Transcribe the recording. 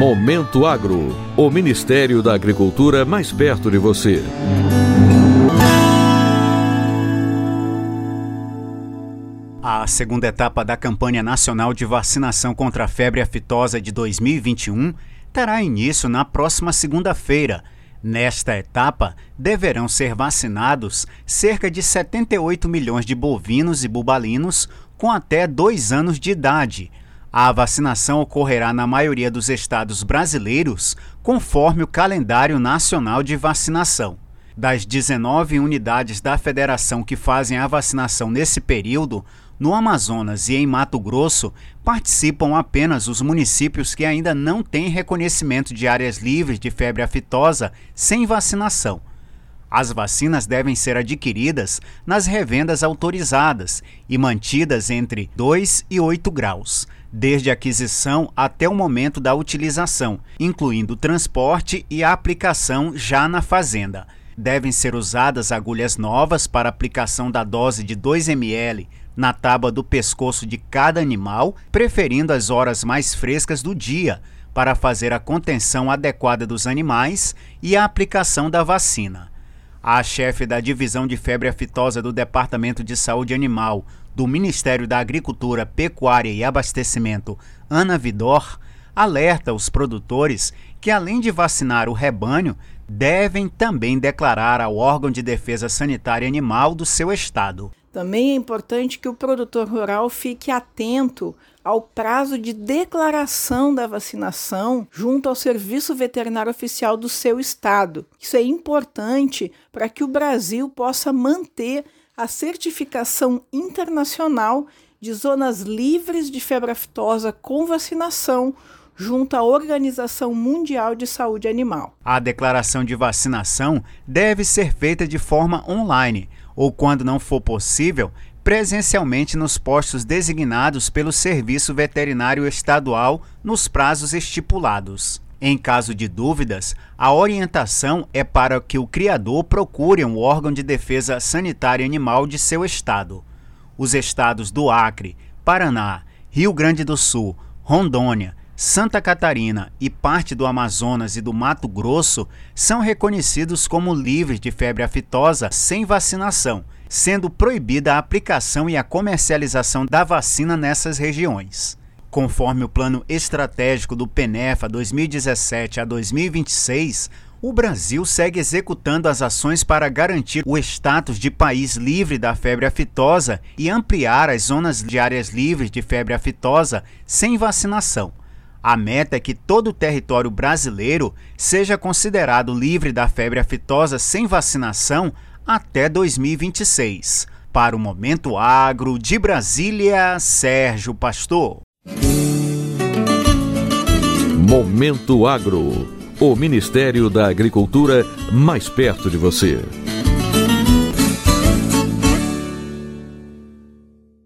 Momento Agro, o Ministério da Agricultura mais perto de você. A segunda etapa da campanha nacional de vacinação contra a febre aftosa de 2021 terá início na próxima segunda-feira. Nesta etapa, deverão ser vacinados cerca de 78 milhões de bovinos e bubalinos com até dois anos de idade. A vacinação ocorrerá na maioria dos estados brasileiros, conforme o calendário nacional de vacinação. Das 19 unidades da federação que fazem a vacinação nesse período, no Amazonas e em Mato Grosso, participam apenas os municípios que ainda não têm reconhecimento de áreas livres de febre aftosa sem vacinação. As vacinas devem ser adquiridas nas revendas autorizadas e mantidas entre 2 e 8 graus, desde a aquisição até o momento da utilização, incluindo transporte e a aplicação já na fazenda. Devem ser usadas agulhas novas para aplicação da dose de 2 ml na tábua do pescoço de cada animal, preferindo as horas mais frescas do dia, para fazer a contenção adequada dos animais e a aplicação da vacina. A chefe da divisão de febre aftosa do Departamento de Saúde Animal do Ministério da Agricultura, Pecuária e Abastecimento, Ana Vidor, alerta os produtores que, além de vacinar o rebanho, devem também declarar ao órgão de defesa sanitária animal do seu estado. Também é importante que o produtor rural fique atento ao prazo de declaração da vacinação junto ao Serviço Veterinário Oficial do seu estado. Isso é importante para que o Brasil possa manter a certificação internacional de zonas livres de febre aftosa com vacinação junto à Organização Mundial de Saúde Animal. A declaração de vacinação deve ser feita de forma online ou, quando não for possível, presencialmente nos postos designados pelo Serviço Veterinário Estadual nos prazos estipulados. Em caso de dúvidas, a orientação é para que o criador procure um órgão de defesa sanitária animal de seu estado. Os estados do Acre, Paraná, Rio Grande do Sul, Rondônia, Santa Catarina e parte do Amazonas e do Mato Grosso são reconhecidos como livres de febre aftosa sem vacinação, sendo proibida a aplicação e a comercialização da vacina nessas regiões. Conforme o plano estratégico do PENEFA 2017 a 2026, o Brasil segue executando as ações para garantir o status de país livre da febre aftosa e ampliar as zonas de áreas livres de febre aftosa sem vacinação. A meta é que todo o território brasileiro seja considerado livre da febre aftosa sem vacinação até 2026. Para o Momento Agro de Brasília, Sérgio Pastor. Momento Agro. O Ministério da Agricultura mais perto de você.